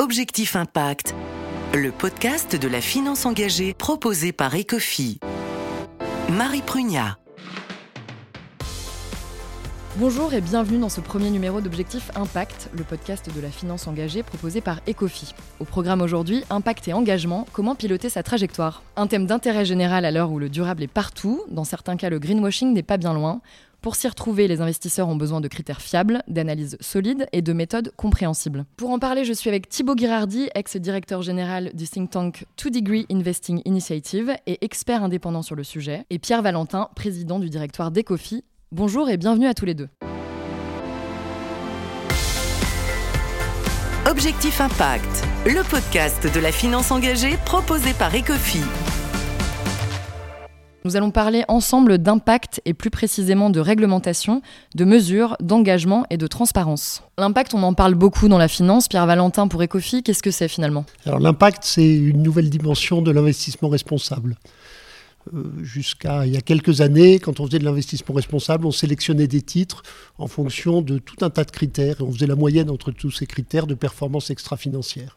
Objectif Impact, le podcast de la finance engagée proposé par Ecofi. Marie Prugnat. Bonjour et bienvenue dans ce premier numéro d'Objectif Impact, le podcast de la finance engagée proposé par Ecofi. Au programme aujourd'hui, Impact et engagement, comment piloter sa trajectoire Un thème d'intérêt général à l'heure où le durable est partout, dans certains cas le greenwashing n'est pas bien loin. Pour s'y retrouver, les investisseurs ont besoin de critères fiables, d'analyses solides et de méthodes compréhensibles. Pour en parler, je suis avec Thibaut Girardi, ex-directeur général du think tank Two Degree Investing Initiative et expert indépendant sur le sujet, et Pierre Valentin, président du directoire d'Ecofi. Bonjour et bienvenue à tous les deux. Objectif Impact, le podcast de la finance engagée proposé par Ecofi. Nous allons parler ensemble d'impact et plus précisément de réglementation, de mesures, d'engagement et de transparence. L'impact, on en parle beaucoup dans la finance. Pierre Valentin pour Ecofi, qu'est-ce que c'est finalement? Alors l'impact, c'est une nouvelle dimension de l'investissement responsable. Euh, jusqu'à il y a quelques années, quand on faisait de l'investissement responsable, on sélectionnait des titres en fonction de tout un tas de critères et on faisait la moyenne entre tous ces critères de performance extra-financière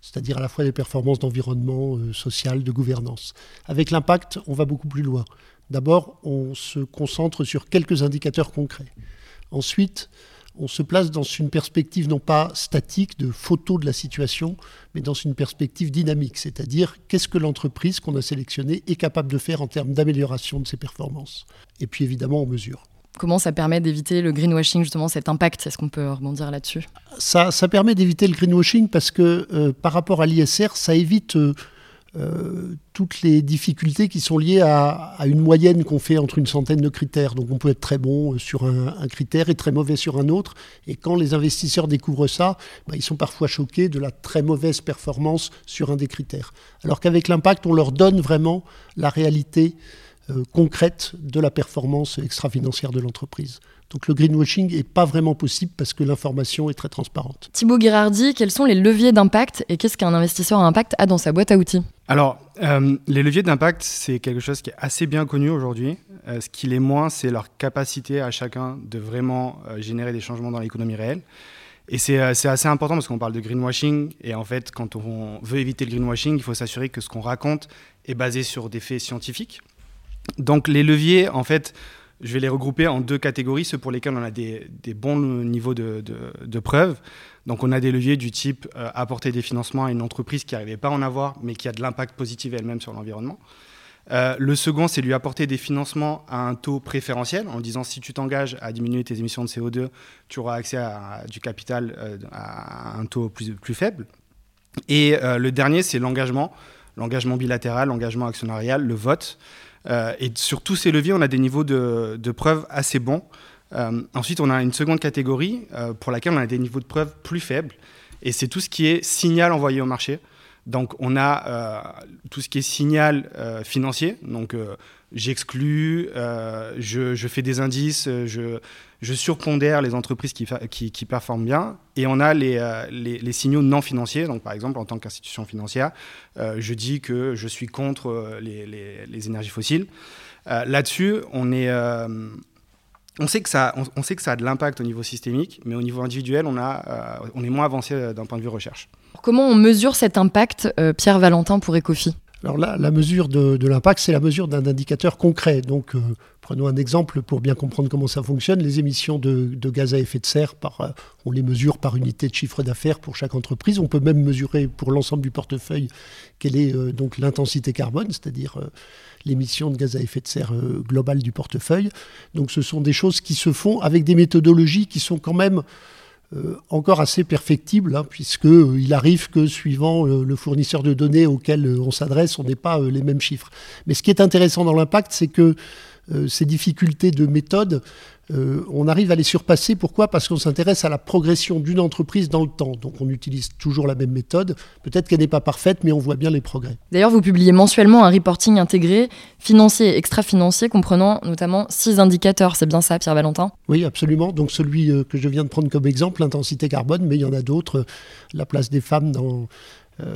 c'est-à-dire à la fois des performances d'environnement, euh, social, de gouvernance. Avec l'impact, on va beaucoup plus loin. D'abord, on se concentre sur quelques indicateurs concrets. Ensuite, on se place dans une perspective non pas statique de photo de la situation, mais dans une perspective dynamique, c'est-à-dire qu'est-ce que l'entreprise qu'on a sélectionnée est capable de faire en termes d'amélioration de ses performances. Et puis évidemment, on mesure. Comment ça permet d'éviter le greenwashing, justement, cet impact? Est-ce qu'on peut rebondir là-dessus? Ça, ça, permet d'éviter le greenwashing parce que euh, par rapport à l'ISR, ça évite euh, euh, toutes les difficultés qui sont liées à, une moyenne qu'on fait entre une centaine de critères. Donc on peut être très bon sur un, critère et très mauvais sur un autre. Et quand les investisseurs découvrent ça, bah, ils sont parfois choqués de la très mauvaise performance sur un des critères. Alors qu'avec l'impact, on leur donne vraiment la réalité euh, concrète de la performance extra-financière de l'entreprise. Donc le greenwashing n'est pas vraiment possible parce que l'information est très transparente. Thibaut Girardi, quels sont les leviers d'impact et qu'est-ce qu'un investisseur à impact a dans sa boîte à outils? Alors, euh, les leviers d'impact, c'est quelque chose qui est assez bien connu aujourd'hui. Euh, ce qui l'est moins, c'est leur capacité à chacun de vraiment générer des changements dans l'économie réelle. Et c'est assez important parce qu'on parle de greenwashing. Et en fait, quand on veut éviter le greenwashing, il faut s'assurer que ce qu'on raconte est basé sur des faits scientifiques. Donc les leviers, en fait, je vais les regrouper en deux catégories, ceux pour lesquels on a des, bons niveaux de, preuves. Donc on a des leviers du type euh, apporter des financements à une entreprise qui n'arrivait pas à en avoir, mais qui a de l'impact positif elle-même sur l'environnement. Euh, le second, c'est lui apporter des financements à un taux préférentiel, en disant si tu t'engages à diminuer tes émissions de CO2, tu auras accès à, du capital euh, à un taux plus faible. Et le dernier, c'est l'engagement, l'engagement bilatéral, l'engagement actionnarial, le vote. Euh, et sur tous ces leviers, on a des niveaux de, preuves assez bons. Euh, ensuite, on a une seconde catégorie euh, pour laquelle on a des niveaux de preuves plus faibles. Et c'est tout ce qui est signal envoyé au marché. Donc, on a tout ce qui est signal financier. Donc, j'exclus, je, fais des indices, je, surpondère les entreprises qui, qui, performent bien, et on a euh, les, les, signaux non financiers. Donc, par exemple, en tant qu'institution financière, euh, je dis que je suis contre euh, les énergies fossiles. Là-dessus, on est on sait, que ça, on, sait que ça a de l'impact au niveau systémique, mais au niveau individuel, on, a, on est moins avancé d'un point de vue recherche. Comment on mesure cet impact, Pierre Valentin, pour Ecofi? Alors là, la mesure de, l'impact, c'est la mesure d'un indicateur concret. Donc, euh, prenons un exemple pour bien comprendre comment ça fonctionne. Les émissions de, gaz à effet de serre, euh, on les mesure par unité de chiffre d'affaires pour chaque entreprise. On peut même mesurer pour l'ensemble du portefeuille quelle est euh, donc l'intensité carbone, c'est-à-dire l'émission de gaz à effet de serre globale du portefeuille. Donc, ce sont des choses qui se font avec des méthodologies qui sont quand même encore assez perfectible, hein, puisqu'il euh, arrive que suivant euh, le fournisseur de données auquel on s'adresse, on n'ait pas les mêmes chiffres. Mais ce qui est intéressant dans l'impact, c'est que ces difficultés de méthode euh, on arrive à les surpasser. Pourquoi? Parce qu'on s'intéresse à la progression d'une entreprise dans le temps. Donc on utilise toujours la même méthode. Peut-être qu'elle n'est pas parfaite, mais on voit bien les progrès. D'ailleurs, vous publiez mensuellement un reporting intégré, financier et extra-financier, comprenant notamment six indicateurs. C'est bien ça, Pierre Valentin? Oui, absolument. Donc celui euh, que je viens de prendre comme exemple, l'intensité carbone, mais il y en a d'autres. La place des femmes dans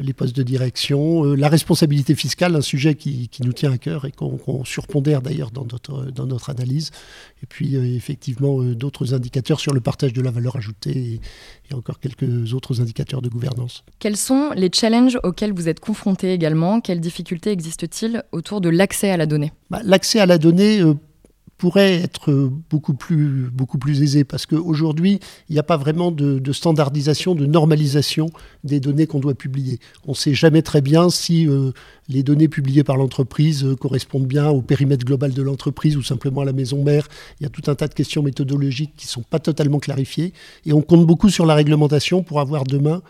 les postes de direction, la responsabilité fiscale, un sujet qui, nous tient à cœur et qu'on surpondère d'ailleurs dans notre, dans notre analyse. Et puis effectivement d'autres indicateurs sur le partage de la valeur ajoutée et, encore quelques autres indicateurs de gouvernance. Quels sont les challenges auxquels vous êtes confrontés également? Quelles difficultés existent-ils autour de l'accès à la donnée? Bah, L'accès à la donnée, pourrait être beaucoup plus, beaucoup plus aisé parce qu'aujourd'hui, il n'y a pas vraiment de, standardisation, de normalisation des données qu'on doit publier. On ne sait jamais très bien si euh, les données publiées par l'entreprise euh, correspondent bien au périmètre global de l'entreprise ou simplement à la maison mère. Il y a tout un tas de questions méthodologiques qui ne sont pas totalement clarifiées et on compte beaucoup sur la réglementation pour avoir demain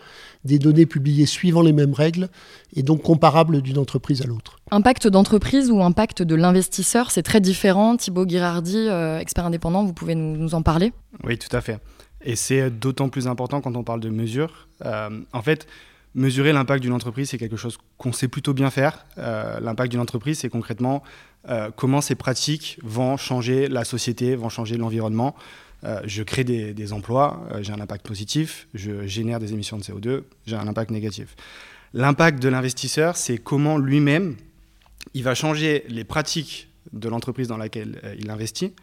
des données publiées suivant les mêmes règles et donc comparables d'une entreprise à l'autre. Impact d'entreprise ou impact de l'investisseur, c'est très différent. Thibaut Girardi, euh, expert indépendant, vous pouvez nous, en parler? Oui, tout à fait. Et c'est d'autant plus important quand on parle de mesures. Euh, en fait, mesurer l'impact d'une entreprise, c'est quelque chose qu'on sait plutôt bien faire. Euh, l'impact d'une entreprise, c'est concrètement comment ces pratiques vont changer la société, vont changer l'environnement. Je crée des, emplois, j'ai un impact positif, je génère des émissions de CO2, j'ai un impact négatif. L'impact de l'investisseur, c'est comment lui-même, il va changer les pratiques de l'entreprise dans laquelle euh, il investit,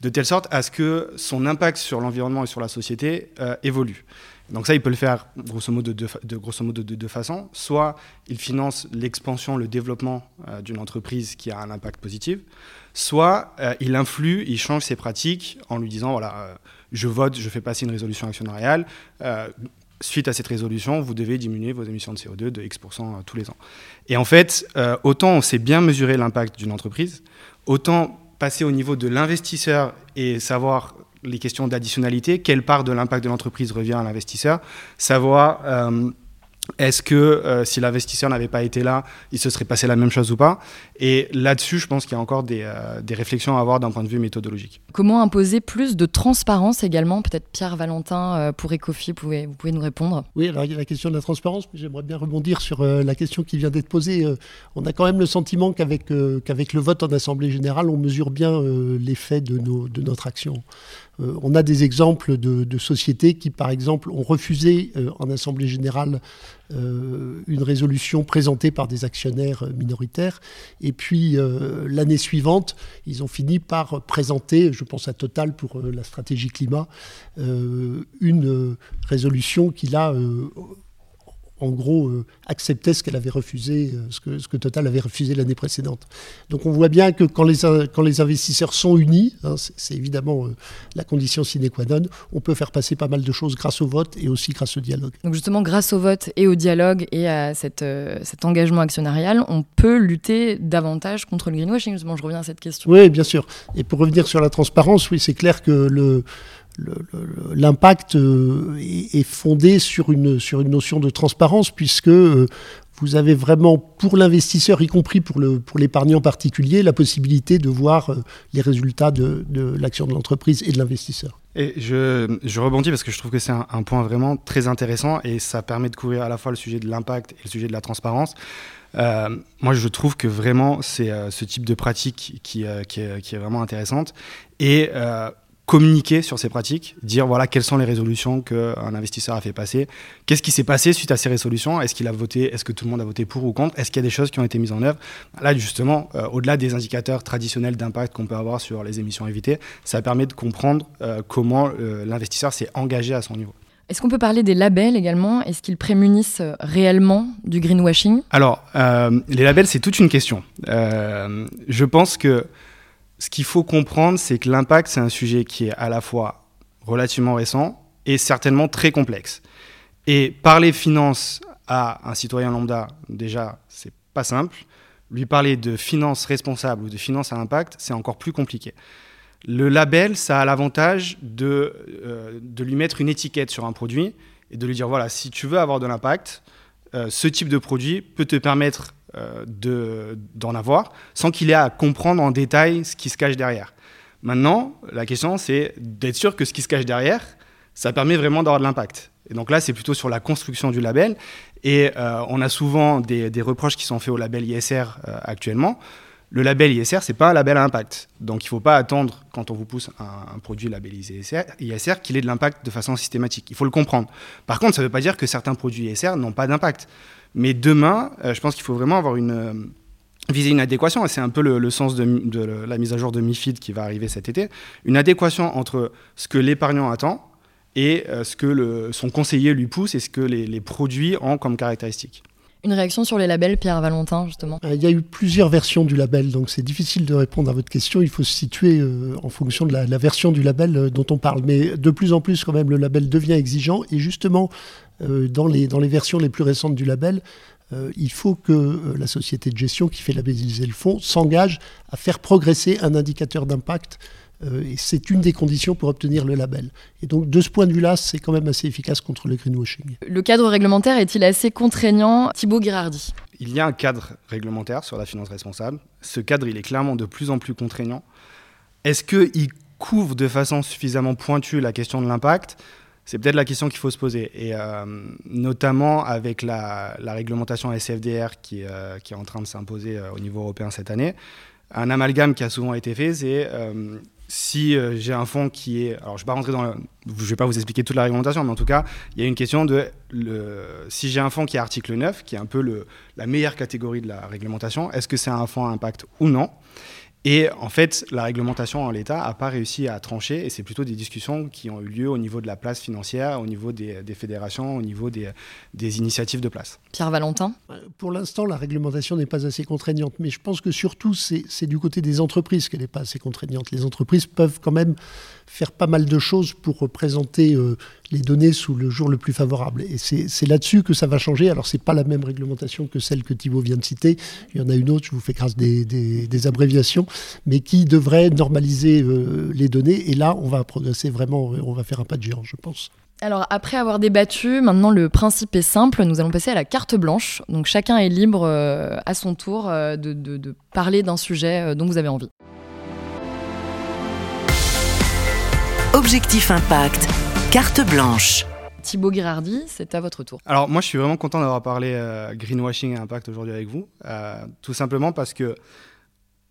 de telle sorte à ce que son impact sur l'environnement et sur la société évolue. Donc ça, il peut le faire grosso modo de, grosso modo de deux façons. Soit il finance l'expansion, le développement d'une entreprise qui a un impact positif, soit euh, il influe, il change ses pratiques en lui disant voilà, euh, je vote, je fais passer une résolution actionnariale. Euh, suite à cette résolution, vous devez diminuer vos émissions de CO2 de X% tous les ans. Et en fait, autant on sait bien mesurer l'impact d'une entreprise, autant passer au niveau de l'investisseur et savoir les questions d'additionnalité, quelle part de l'impact de l'entreprise revient à l'investisseur, savoir est-ce que euh, si l'investisseur n'avait pas été là, il se serait passé la même chose ou pas? Et là-dessus, je pense qu'il y a encore des, euh, réflexions à avoir d'un point de vue méthodologique. Comment imposer plus de transparence également? Peut-être Pierre Valentin euh, pour Ecofi, vous pouvez, vous pouvez nous répondre Oui, alors il y a la question de la transparence, mais j'aimerais bien rebondir sur la question qui vient d'être posée. on a quand même le sentiment qu'avec le vote en Assemblée générale, on mesure bien l'effet de, de notre action. Euh, on a des exemples de, sociétés qui, par exemple, ont refusé euh, en Assemblée générale euh, une résolution présentée par des actionnaires minoritaires. Et puis, l'année suivante, ils ont fini par présenter, je pense à Total pour la stratégie climat, une résolution qui, là, en gros, euh, acceptait ce qu'elle avait refusé, euh, ce, que, ce, que, Total avait refusé l'année précédente. Donc on voit bien que quand les, quand les investisseurs sont unis, hein, c'est évidemment euh, la condition sine qua non, on peut faire passer pas mal de choses grâce au vote et aussi grâce au dialogue. Donc justement, grâce au vote et au dialogue et à cette, cet engagement actionnarial, on peut lutter davantage contre le greenwashing. Justement, je reviens à cette question. Oui, bien sûr. Et pour revenir sur la transparence, oui, c'est clair que le l'impact euh, est fondé sur une, sur une notion de transparence, puisque euh, vous avez vraiment, pour l'investisseur, y compris pour l'épargnant pour particulier, la possibilité de voir euh, les résultats de, l'action de l'entreprise et de l'investisseur. Et je, je, rebondis parce que je trouve que c'est un, point vraiment très intéressant et ça permet de couvrir à la fois le sujet de l'impact et le sujet de la transparence. moi, je trouve que vraiment, c'est ce type de pratique qui, qui, est, qui, est, vraiment intéressante. Et communiquer sur ces pratiques, dire voilà quelles sont les résolutions qu'un investisseur a fait passer, qu'est-ce qui s'est passé suite à ces résolutions, est-ce qu'il a voté, est-ce que tout le monde a voté pour ou contre, est-ce qu'il y a des choses qui ont été mises en œuvre? Là justement, euh, au-delà des indicateurs traditionnels d'impact qu'on peut avoir sur les émissions évitées, ça permet de comprendre euh, comment euh, l'investisseur s'est engagé à son niveau. Est-ce qu'on peut parler des labels également? Est-ce qu'ils prémunissent réellement du greenwashing? Alors, les labels, c'est toute une question. je pense que ce qu'il faut comprendre, c'est que l'impact, c'est un sujet qui est à la fois relativement récent et certainement très complexe. Et parler finance à un citoyen lambda, déjà, c'est pas simple. Lui parler de finance responsable ou de finance à impact, c'est encore plus compliqué. Le label, ça a l'avantage de, euh, de lui mettre une étiquette sur un produit et de lui dire voilà, si tu veux avoir de l'impact, euh, ce type de produit peut te permettre euh, d'en avoir sans qu'il ait à comprendre en détail ce qui se cache derrière. Maintenant, la question, c'est d'être sûr que ce qui se cache derrière, ça permet vraiment d'avoir de l'impact. Et donc là, c'est plutôt sur la construction du label. Et euh, on a souvent des, reproches qui sont faits au label ISR euh, actuellement. Le label ISR, c'est pas un label à impact. Donc il ne faut pas attendre, quand on vous pousse un, produit labellisé ISR, ISR qu'il ait de l'impact de façon systématique. Il faut le comprendre. Par contre, ça ne veut pas dire que certains produits ISR n'ont pas d'impact. Mais demain, euh, je pense qu'il faut vraiment avoir une, euh, viser une adéquation, et c'est un peu le, sens de, la mise à jour de MIFID qui va arriver cet été, une adéquation entre ce que l'épargnant attend et euh, ce que le, son conseiller lui pousse et ce que les, les produits ont comme caractéristiques. Une réaction sur les labels, Pierre Valentin, justement Il y a eu plusieurs versions du label, donc c'est difficile de répondre à votre question. Il faut se situer euh, en fonction de la, version du label euh, dont on parle. Mais de plus en plus, quand même, le label devient exigeant. Et justement, dans, les, dans les versions les plus récentes du label, il faut que la société de gestion qui fait labelliser le fonds s'engage à faire progresser un indicateur d'impact euh, et c'est une des conditions pour obtenir le label. Et donc, de ce point de vue-là, c'est quand même assez efficace contre le greenwashing. Le cadre réglementaire est-il assez contraignant Thibaut Girardi? Il y a un cadre réglementaire sur la finance responsable. Ce cadre, il est clairement de plus en plus contraignant. Est-ce qu'il couvre de façon suffisamment pointue la question de l'impact? C'est peut-être la question qu'il faut se poser. Et euh, notamment avec la, réglementation SFDR qui, euh, qui, est en train de s'imposer au niveau européen cette année. Un amalgame qui a souvent été fait, c'est si euh, j'ai un fonds qui est. Alors, je ne vais pas rentrer dans. je vais pas vous expliquer toute la réglementation, mais en tout cas, il y a une question de. Le, si j'ai un fonds qui est article 9, qui est un peu le, la meilleure catégorie de la réglementation, est-ce que c'est un fonds à impact ou non? Et en fait, la réglementation en l'état n'a pas réussi à trancher, et c'est plutôt des discussions qui ont eu lieu au niveau de la place financière, au niveau des, fédérations, au niveau des, des, initiatives de place. Pierre Valentin? Pour l'instant, la réglementation n'est pas assez contraignante, mais je pense que surtout, c'est du côté des entreprises qu'elle n'est pas assez contraignante. Les entreprises peuvent quand même faire pas mal de choses pour présenter euh, les données sous le jour le plus favorable. Et c'est là-dessus que ça va changer. Alors, ce n'est pas la même réglementation que celle que Thibault vient de citer. Il y en a une autre, je vous fais grâce des, des, abréviations, mais qui devrait normaliser euh, les données. Et là, on va progresser vraiment, on va faire un pas de géant, je pense. Alors après avoir débattu, maintenant le principe est simple, nous allons passer à la carte blanche. Donc chacun est libre euh, à son tour de, de parler d'un sujet dont vous avez envie. Objectif Impact, carte blanche. Thibaut Girardi, c'est à votre tour. Alors moi je suis vraiment content d'avoir parlé euh, greenwashing et impact aujourd'hui avec vous, euh, tout simplement parce que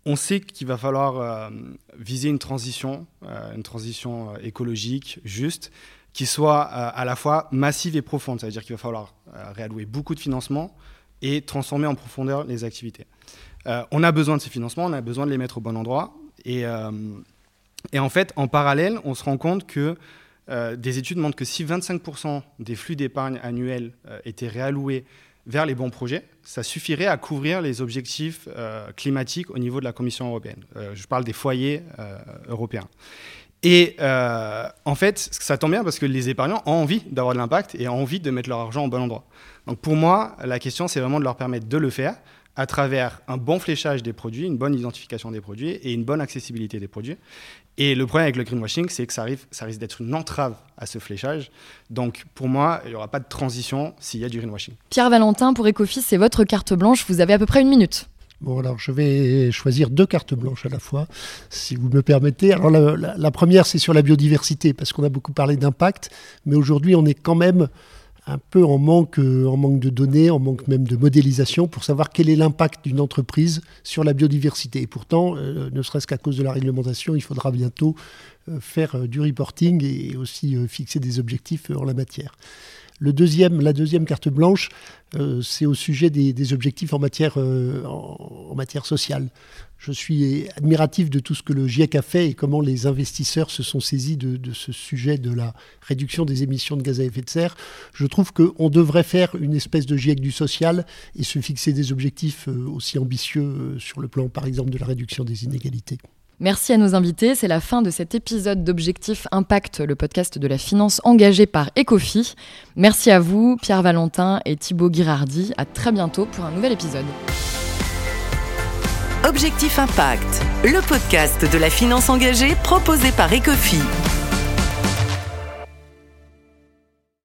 on sait qu'il va falloir euh, viser une transition, une transition écologique juste, qui soit à la fois massive et profonde. C'est-à-dire qu'il va falloir réallouer beaucoup de financements et transformer en profondeur les activités. on a besoin de ces financements, on a besoin de les mettre au bon endroit. Et en fait, en parallèle, on se rend compte que euh, des études montrent que si 25% des flux d'épargne annuels euh, étaient réalloués vers les bons projets, ça suffirait à couvrir les objectifs euh, climatiques au niveau de la Commission européenne. je parle des foyers européens. Et en fait, ça tombe bien parce que les épargnants ont envie d'avoir de l'impact et ont envie de mettre leur argent au bon endroit. Donc pour moi, la question, c'est vraiment de leur permettre de le faire à travers un bon fléchage des produits, une bonne identification des produits et une bonne accessibilité des produits. Et le problème avec le greenwashing, c'est que ça, arrive, ça risque d'être une entrave à ce fléchage. Donc pour moi, il n'y aura pas de transition s'il y a du greenwashing. Pierre Valentin, pour Ecofis, c'est votre carte blanche. Vous avez à peu près une minute. Bon, alors je vais choisir deux cartes blanches à la fois, si vous me permettez. Alors la, la première, c'est sur la biodiversité, parce qu'on a beaucoup parlé d'impact, mais aujourd'hui, on est quand même un peu en manque, euh, en manque de données, en manque même de modélisation pour savoir quel est l'impact d'une entreprise sur la biodiversité. Et pourtant, euh, ne serait-ce qu'à cause de la réglementation, il faudra bientôt euh, faire du reporting et aussi fixer des objectifs en la matière. Le deuxième, la deuxième carte blanche, euh, c'est au sujet des, objectifs en matière, euh, en, matière sociale. Je suis admiratif de tout ce que le GIEC a fait et comment les investisseurs se sont saisis de, ce sujet de la réduction des émissions de gaz à effet de serre. Je trouve qu'on devrait faire une espèce de GIEC du social et se fixer des objectifs euh, aussi ambitieux sur le plan, par exemple, de la réduction des inégalités. Merci à nos invités. C'est la fin de cet épisode d'Objectif Impact, le podcast de la finance engagée par Ecofi. Merci à vous, Pierre Valentin et Thibaut Girardi. À très bientôt pour un nouvel épisode. Objectif Impact, le podcast de la finance engagée proposé par Ecofi.